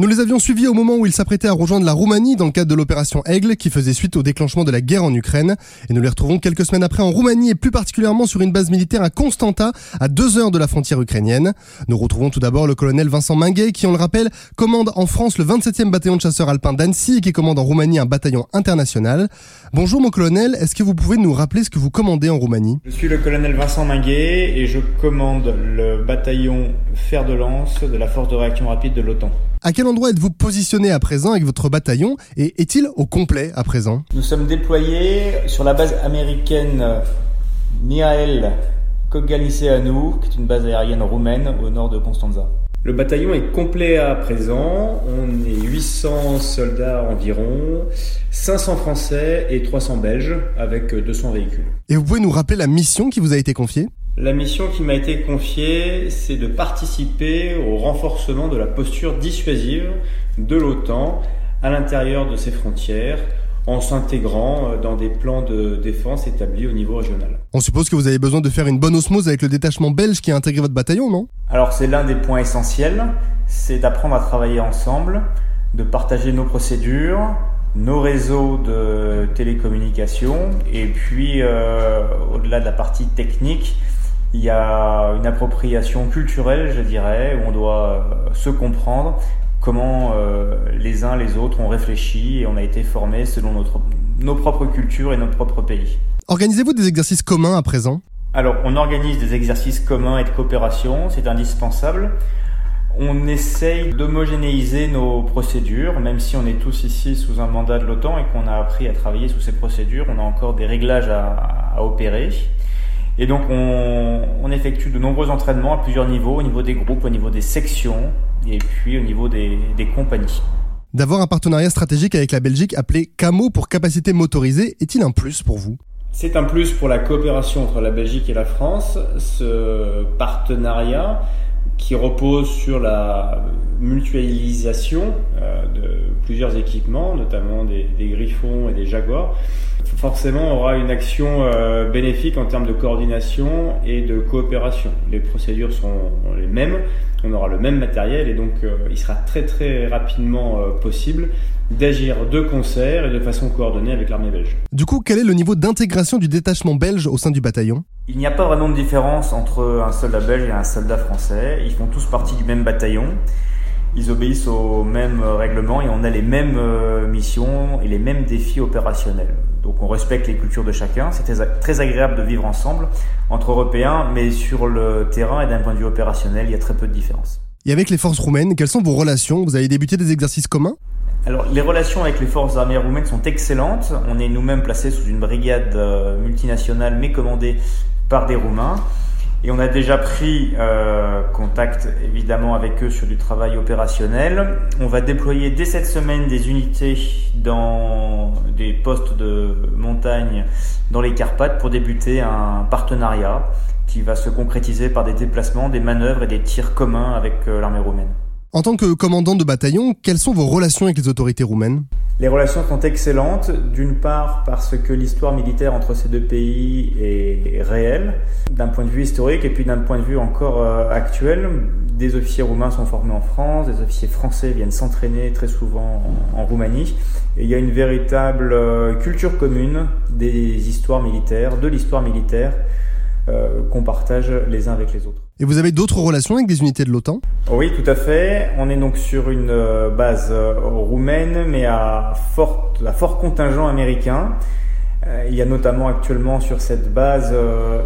Nous les avions suivis au moment où ils s'apprêtaient à rejoindre la Roumanie dans le cadre de l'opération Aigle qui faisait suite au déclenchement de la guerre en Ukraine. Et nous les retrouvons quelques semaines après en Roumanie et plus particulièrement sur une base militaire à Constanta, à deux heures de la frontière ukrainienne. Nous retrouvons tout d'abord le colonel Vincent Minguet qui, on le rappelle, commande en France le 27e bataillon de chasseurs alpins d'Annecy et qui commande en Roumanie un bataillon international. Bonjour mon colonel, est-ce que vous pouvez nous rappeler ce que vous commandez en Roumanie? Je suis le colonel Vincent Minguet et je commande le bataillon fer de lance de la force de réaction rapide de l'OTAN. À quel endroit êtes-vous positionné à présent avec votre bataillon et est-il au complet à présent Nous sommes déployés sur la base américaine Mihail Koganiceanu, qui est une base aérienne roumaine au nord de Constanza. Le bataillon est complet à présent. On est 800 soldats environ, 500 Français et 300 Belges avec 200 véhicules. Et vous pouvez nous rappeler la mission qui vous a été confiée? La mission qui m'a été confiée, c'est de participer au renforcement de la posture dissuasive de l'OTAN à l'intérieur de ses frontières en s'intégrant dans des plans de défense établis au niveau régional. On suppose que vous avez besoin de faire une bonne osmose avec le détachement belge qui a intégré votre bataillon, non? Alors c'est l'un des points essentiels, c'est d'apprendre à travailler ensemble, de partager nos procédures, nos réseaux de télécommunications et puis euh, au-delà de la partie technique, il y a une appropriation culturelle, je dirais, où on doit euh, se comprendre comment euh, les uns les autres ont réfléchi et on a été formés selon notre, nos propres cultures et notre propre pays. Organisez-vous des exercices communs à présent? Alors, on organise des exercices communs et de coopération, c'est indispensable. On essaye d'homogénéiser nos procédures, même si on est tous ici sous un mandat de l'OTAN et qu'on a appris à travailler sous ces procédures, on a encore des réglages à, à opérer. Et donc on, on, effectue de nombreux entraînements à plusieurs niveaux, au niveau des groupes, au niveau des sections et puis au niveau des, des compagnies. D'avoir un partenariat stratégique avec la Belgique appelé CAMO pour capacité motorisée est-il un plus pour vous? C'est un plus pour la coopération entre la Belgique et la France. Ce partenariat qui repose sur la mutualisation euh, de plusieurs équipements, notamment des, des Griffons et des Jaguars, forcément aura une action euh, bénéfique en termes de coordination et de coopération. Les procédures sont les mêmes, on aura le même matériel et donc euh, il sera très très rapidement euh, possible d'agir de concert et de façon coordonnée avec l'armée belge. Du coup, quel est le niveau d'intégration du détachement belge au sein du bataillon? Il n'y a pas vraiment de différence entre un soldat belge et un soldat français. Ils font tous partie du même bataillon ils obéissent aux mêmes règlements et on a les mêmes euh, missions et les mêmes défis opérationnels. Donc on respecte les cultures de chacun. C'est très agréable de vivre ensemble entre Européens, mais sur le terrain et d'un point de vue opérationnel, il y a très peu de différence. Et avec les forces roumaines, quelles sont vos relations? Vous avez débuté des exercices communs? Alors, les relations avec les forces armées roumaines sont excellentes. On est nous-mêmes placés sous une brigade euh, multinationale, mais commandée par des Roumains. Et on a déjà pris euh, contact évidemment avec eux sur du travail opérationnel. On va déployer dès cette semaine des unités dans des postes de montagne dans les Carpates pour débuter un partenariat qui va se concrétiser par des déplacements, des manœuvres et des tirs communs avec euh, l'armée roumaine. En tant que commandant de bataillon, quelles sont vos relations avec les autorités roumaines? Les relations sont excellentes, d'une part parce que l'histoire militaire entre ces deux pays est réelle, d'un point de vue historique, et puis d'un point de vue encore euh, actuel. Des officiers roumains sont formés en France, des officiers français viennent s'entraîner très souvent en, Roumanie, il y a une véritable euh, culture commune des histoires militaires, de l'histoire militaire, euh, qu'on partage les uns avec les autres. Et vous avez d'autres relations avec des unités de l'OTAN? Oui, tout à fait. On est donc sur une euh, base euh, roumaine, mais à fort, à fort contingent américain. Euh, il y a notamment actuellement sur cette base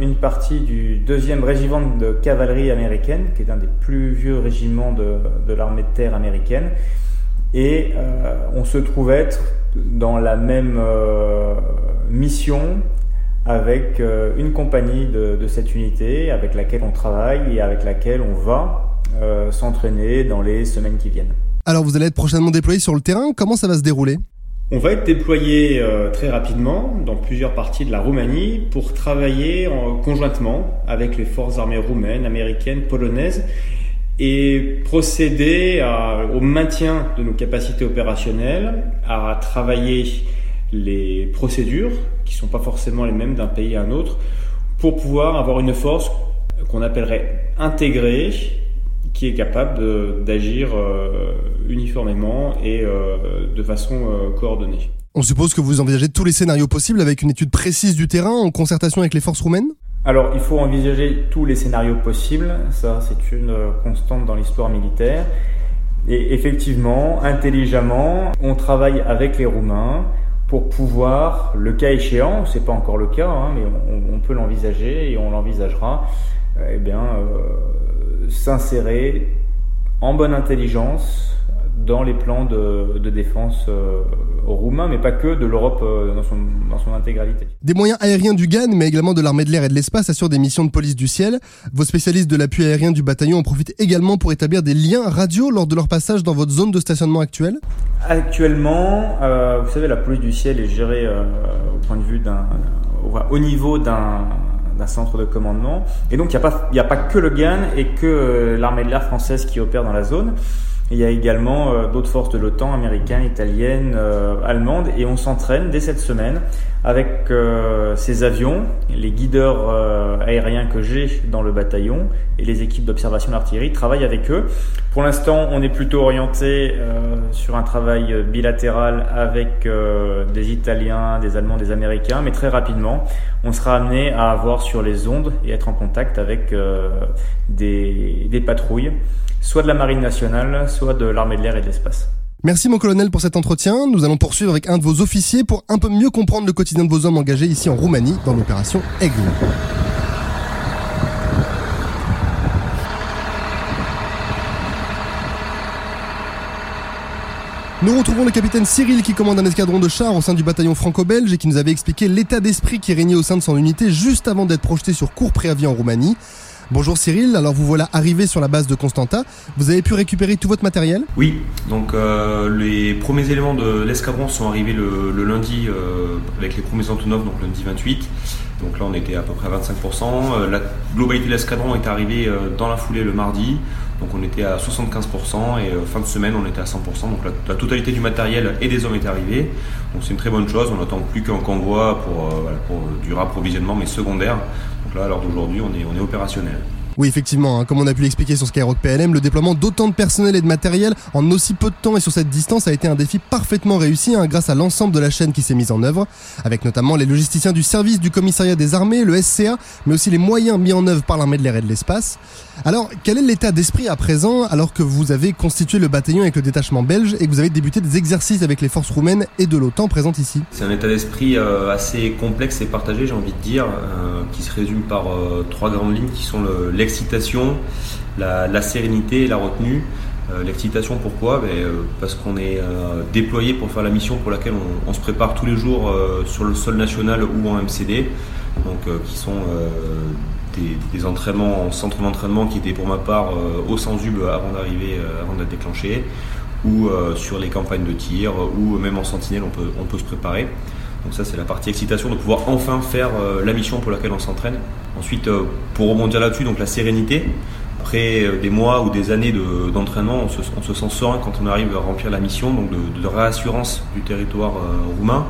une partie du deuxième régiment de cavalerie américaine, qui est un des plus vieux régiments de, de l'armée de terre américaine. Et on se trouve être dans la même mission avec euh, une compagnie de, de, cette unité avec laquelle on travaille et avec laquelle on va euh, s'entraîner dans les semaines qui viennent. Alors vous allez être prochainement déployé sur le terrain, comment ça va se dérouler? On va être déployé euh, très rapidement dans plusieurs parties de la Roumanie pour travailler en, conjointement avec les forces armées roumaines, américaines, polonaises et procéder à, au maintien de nos capacités opérationnelles, à travailler les procédures, qui ne sont pas forcément les mêmes d'un pays à un autre, pour pouvoir avoir une force qu'on appellerait intégrée, qui est capable d'agir uniformément et de façon coordonnée. On suppose que vous envisagez tous les scénarios possibles avec une étude précise du terrain en concertation avec les forces roumaines? Alors, il faut envisager tous les scénarios possibles. Ça, c'est une constante dans l'histoire militaire. Et effectivement, intelligemment, on travaille avec les Roumains pour pouvoir, le cas échéant, c'est pas encore le cas, hein, mais on, peut l'envisager et on l'envisagera, eh bien, euh, s'insérer en bonne intelligence dans les plans de, de défense euh, roumains, mais pas que, de l'Europe euh, dans, son, dans son intégralité. Des moyens aériens du GAN, mais également de l'armée de l'air et de l'espace assurent des missions de police du ciel. Vos spécialistes de l'appui aérien du bataillon en profitent également pour établir des liens radio lors de leur passage dans votre zone de stationnement actuelle Actuellement, euh, vous savez, la police du ciel est gérée euh, au point de vue d'un, au niveau d'un d'un centre de commandement. Et donc, il n'y a, pas, a pas que le GAN et que l'armée de l'air française qui opère dans la zone. Il y a également euh, d'autres forces de l'OTAN, américaines, italiennes, euh, allemandes, et on s'entraîne dès cette semaine avec euh, ces avions, les guideurs aériens que j'ai dans le bataillon et les équipes d'observation d'artillerie travaillent avec eux. Pour l'instant, on est plutôt orienté sur un travail bilatéral avec des Italiens, des Allemands, des Américains, mais très rapidement, on sera amené à avoir sur les ondes et être en contact avec des, des patrouilles soit de la Marine nationale, soit de l'armée de l'air et de l'espace. Merci mon colonel pour cet entretien. Nous allons poursuivre avec un de vos officiers pour un peu mieux comprendre le quotidien de vos hommes engagés ici en Roumanie dans l'opération Aigle. Nous retrouvons le capitaine Cyril qui commande un escadron de chars au sein du bataillon franco-belge et qui nous avait expliqué l'état d'esprit qui régnait au sein de son unité juste avant d'être projeté sur court préavis en Roumanie. Bonjour Cyril, alors vous voilà arrivé sur la base de Constanta. Vous avez pu récupérer tout votre matériel? Oui, donc euh, les premiers éléments de l'escadron sont arrivés le, lundi euh, avec les premiers Antonov, donc lundi 28. Donc là on était à peu près à 25%. Euh, la globalité de l'escadron est arrivée dans la foulée le mardi. Donc on était à 75% et fin de semaine on était à 100%. Donc la, totalité du matériel et des hommes est arrivée. Donc c'est une très bonne chose. On n'attend plus qu'un convoi pour, pour du rapprovisionnement mais secondaire. Donc là, à l'heure d'aujourd'hui, on est, on est opérationnel. Oui, effectivement, hein, comme on a pu l'expliquer sur Skyrock PLM, le déploiement d'autant de personnel et de matériel en aussi peu de temps et sur cette distance a été un défi parfaitement réussi hein, grâce à l'ensemble de la chaîne qui s'est mise en œuvre, avec notamment les logisticiens du service du commissariat des armées, le SCA, mais aussi les moyens mis en œuvre par l'armée de l'air et de l'espace. Alors, quel est l'état d'esprit à présent alors que vous avez constitué le bataillon avec le détachement belge et que vous avez débuté des exercices avec les forces roumaines et de l'OTAN présentes ici? C'est un état d'esprit euh, assez complexe et partagé, j'ai envie de dire, euh, qui se résume par euh, trois grandes lignes qui sont l'excitation, la, sérénité et la retenue. L'excitation pourquoi? Ben, Parce qu'on est déployé pour faire la mission pour laquelle on, se prépare tous les jours sur le sol national ou en MCD, donc qui sont des, entraînements en centre d'entraînement qui étaient pour ma part euh, au Sanzub avant d'arriver, euh, avant d'être déclenché, ou euh, sur les campagnes de tir, ou même en sentinelle, on peut se préparer. Donc ça c'est la partie excitation de pouvoir enfin faire la mission pour laquelle on s'entraîne. Ensuite, pour rebondir là-dessus, donc la sérénité. Après des mois ou des années d'entraînement, on, se, sent serein quand on arrive à remplir la mission, donc de, réassurance du territoire roumain.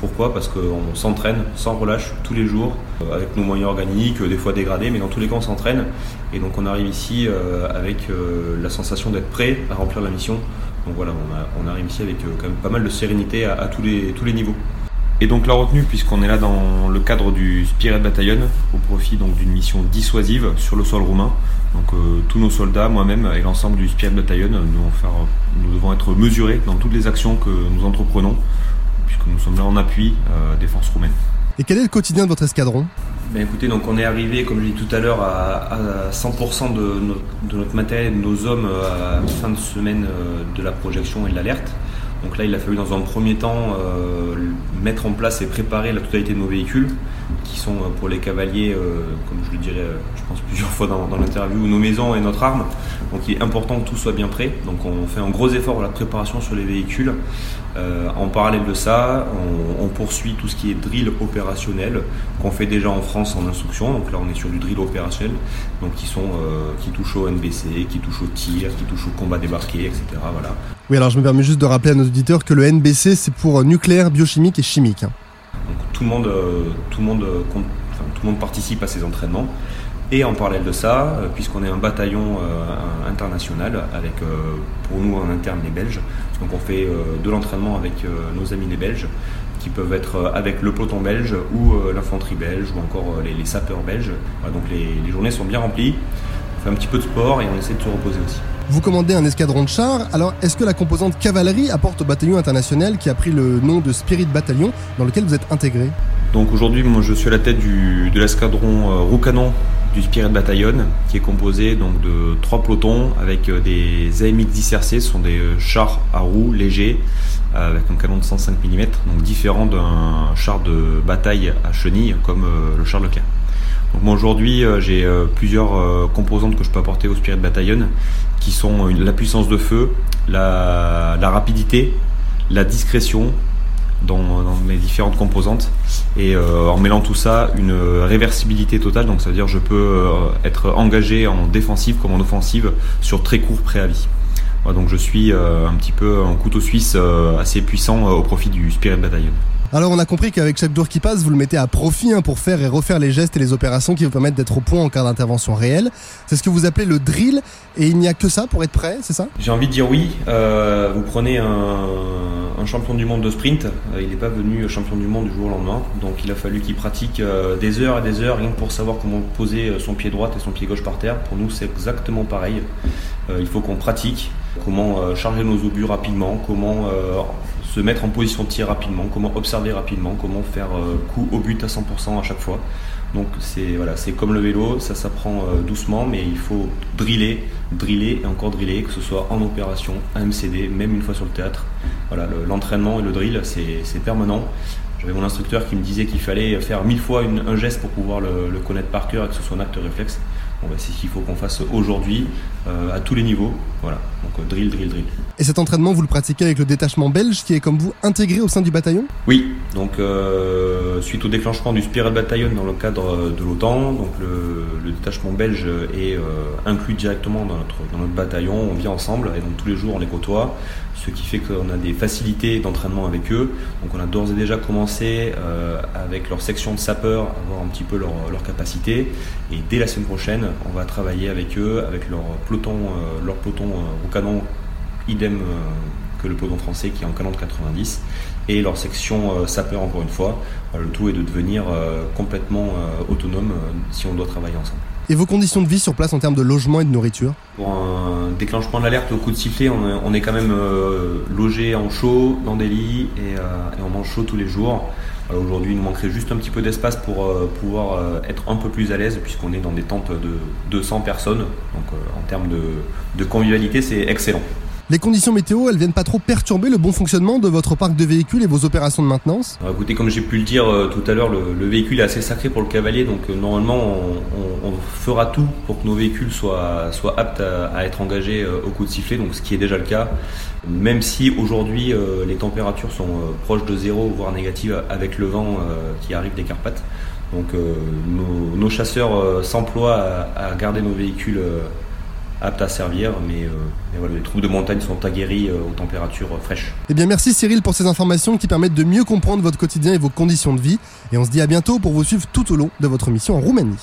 Pourquoi? Parce qu'on s'entraîne sans relâche tous les jours euh, avec nos moyens organiques, euh, des fois dégradés, mais dans tous les cas on s'entraîne. Et donc on arrive ici euh, avec la sensation d'être prêt à remplir la mission. Donc voilà, on, arrive ici avec quand même pas mal de sérénité à, tous, les, tous les niveaux. Et donc la retenue, puisqu'on est là dans le cadre du Spirit Battalion, au profit donc d'une mission dissuasive sur le sol roumain. Donc tous nos soldats, moi-même et l'ensemble du Spirit Battalion, nous, nous devons être mesurés dans toutes les actions que nous entreprenons puisque nous sommes là en appui euh, des forces roumaines. Et quel est le quotidien de votre escadron? Ben écoutez, donc on est arrivé, comme je l'ai dit tout à l'heure, à, 100% de, notre matériel et de nos hommes euh, à la fin de semaine euh, de la projection et de l'alerte. Donc là, il a fallu dans un premier temps mettre en place et préparer la totalité de nos véhicules, qui sont pour les cavaliers, comme je le dirais, je pense plusieurs fois dans, l'interview, nos maisons et notre arme. Donc il est important que tout soit bien prêt. Donc on fait un gros effort pour la préparation sur les véhicules. Euh, en parallèle de ça, on, poursuit tout ce qui est drill opérationnel qu'on fait déjà en France en instruction. Donc là, on est sur du drill opérationnel, donc qui sont euh, qui touchent au NBC, qui touchent au tir, qui touchent au combat débarqué, etc. Voilà. Oui, alors je me permets juste de rappeler à nos auditeurs que le NBC c'est pour nucléaire, biochimique et chimique. Tout le monde, euh, tout le monde, tout le monde participe à ces entraînements. Et en parallèle de ça, puisqu'on est un bataillon international avec pour nous en interne les Belges, donc on fait de l'entraînement avec nos amis les Belges qui peuvent être avec le peloton belge ou l'infanterie belge ou encore les, sapeurs belges. donc les, journées sont bien remplies. On fait un petit peu de sport et on essaie de se reposer aussi. Vous commandez un escadron de chars, alors est-ce que la composante cavalerie apporte au bataillon international qui a pris le nom de Spirit Battalion dans lequel vous êtes intégré? Donc aujourd'hui, moi je suis à la tête de l'escadron euh, Roucanon du Spirit Battalion qui est composé donc de trois pelotons avec euh, des AMX 10 RC, ce sont des euh, chars à roues légers avec un canon de 105 mm, donc différent d'un char de bataille à chenilles comme le char Leclerc. Donc aujourd'hui j'ai plusieurs composantes que je peux apporter au Spirit Battalion qui sont la puissance de feu, la, rapidité, la discrétion dans, mes différentes composantes et euh, en mêlant tout ça une réversibilité totale. Donc ça veut dire je peux euh, être engagé en défensive comme en offensive sur très court préavis. Donc je suis euh, un petit peu un couteau suisse assez puissant au profit du Spirit Battalion alors on a compris qu'avec chaque tour qui passe, vous le mettez à profit hein, pour faire et refaire les gestes et les opérations qui vous permettent d'être au point en cas d'intervention réelle. C'est ce que vous appelez le drill et il n'y a que ça pour être prêt, c'est ça? J'ai envie de dire oui. Euh, vous prenez un, champion du monde de sprint, euh, il n'est pas venu champion du monde du jour au lendemain, donc il a fallu qu'il pratique euh, des heures et des heures rien que pour savoir comment poser son pied droit et son pied gauche par terre. Pour nous c'est exactement pareil. il faut qu'on pratique comment charger nos obus rapidement, comment se mettre en position de tir rapidement, comment observer rapidement, comment faire euh, coup au but à 100% à chaque fois. Donc c'est comme le vélo, ça s'apprend euh, doucement, mais il faut driller, driller et encore driller, que ce soit en opération, à MCD, même une fois sur le théâtre. L'entraînement et le drill, c'est permanent. J'avais mon instructeur qui me disait qu'il fallait faire mille fois un geste pour pouvoir le, le connaître par cœur et que ce soit un acte réflexe. Bon, bah, c'est ce qu'il faut qu'on fasse aujourd'hui euh, à tous les niveaux. Voilà, donc euh, drill, drill, drill. Et cet entraînement, vous le pratiquez avec le détachement belge qui est comme vous intégré au sein du bataillon? Oui, donc euh, suite au déclenchement du Spirit Battalion dans le cadre de l'OTAN, donc le, détachement belge est inclus directement dans notre, dans notre bataillon. On vit ensemble et donc tous les jours on les côtoie ce qui fait qu'on a des facilités d'entraînement avec eux. Donc on a d'ores et déjà commencé avec leur section de sapeurs à voir un petit peu leur, leur, capacité. Et dès la semaine prochaine, on va travailler avec eux, avec leur peloton, euh, leur peloton euh, au canon idem que le peloton français qui est en canon de 90 et leur section sapeur encore une fois. le tout est de devenir complètement autonome si on doit travailler ensemble. Et vos conditions de vie sur place en termes de logement et de nourriture Pour un déclenchement de l'alerte au coup de sifflet, on est, quand même euh, logé en chaud, dans des lits, et, euh, on mange chaud tous les jours. Aujourd'hui, il nous manquerait juste un petit peu d'espace pour euh, pouvoir être un peu plus à l'aise, puisqu'on est dans des tentes de 200 personnes. Donc en termes de convivialité, c'est excellent. Les conditions météo, elles viennent pas trop perturber le bon fonctionnement de votre parc de véhicules et vos opérations de maintenance? Écoutez, comme j'ai pu le dire euh, tout à l'heure, le, véhicule est assez sacré pour le cavalier, donc euh, normalement on, fera tout pour que nos véhicules soient, aptes à, être engagés euh, au coup de sifflet, donc ce qui est déjà le cas. Même si aujourd'hui les températures sont proches de zéro, voire négatives, avec le vent qui arrive des Carpates. Donc nos, chasseurs s'emploient à, garder nos véhicules apte à servir, mais, euh, les troupes de montagne sont aguerries euh, aux températures fraîches. Eh bien merci Cyril pour ces informations qui permettent de mieux comprendre votre quotidien et vos conditions de vie. Et on se dit à bientôt pour vous suivre tout au long de votre mission en Roumanie.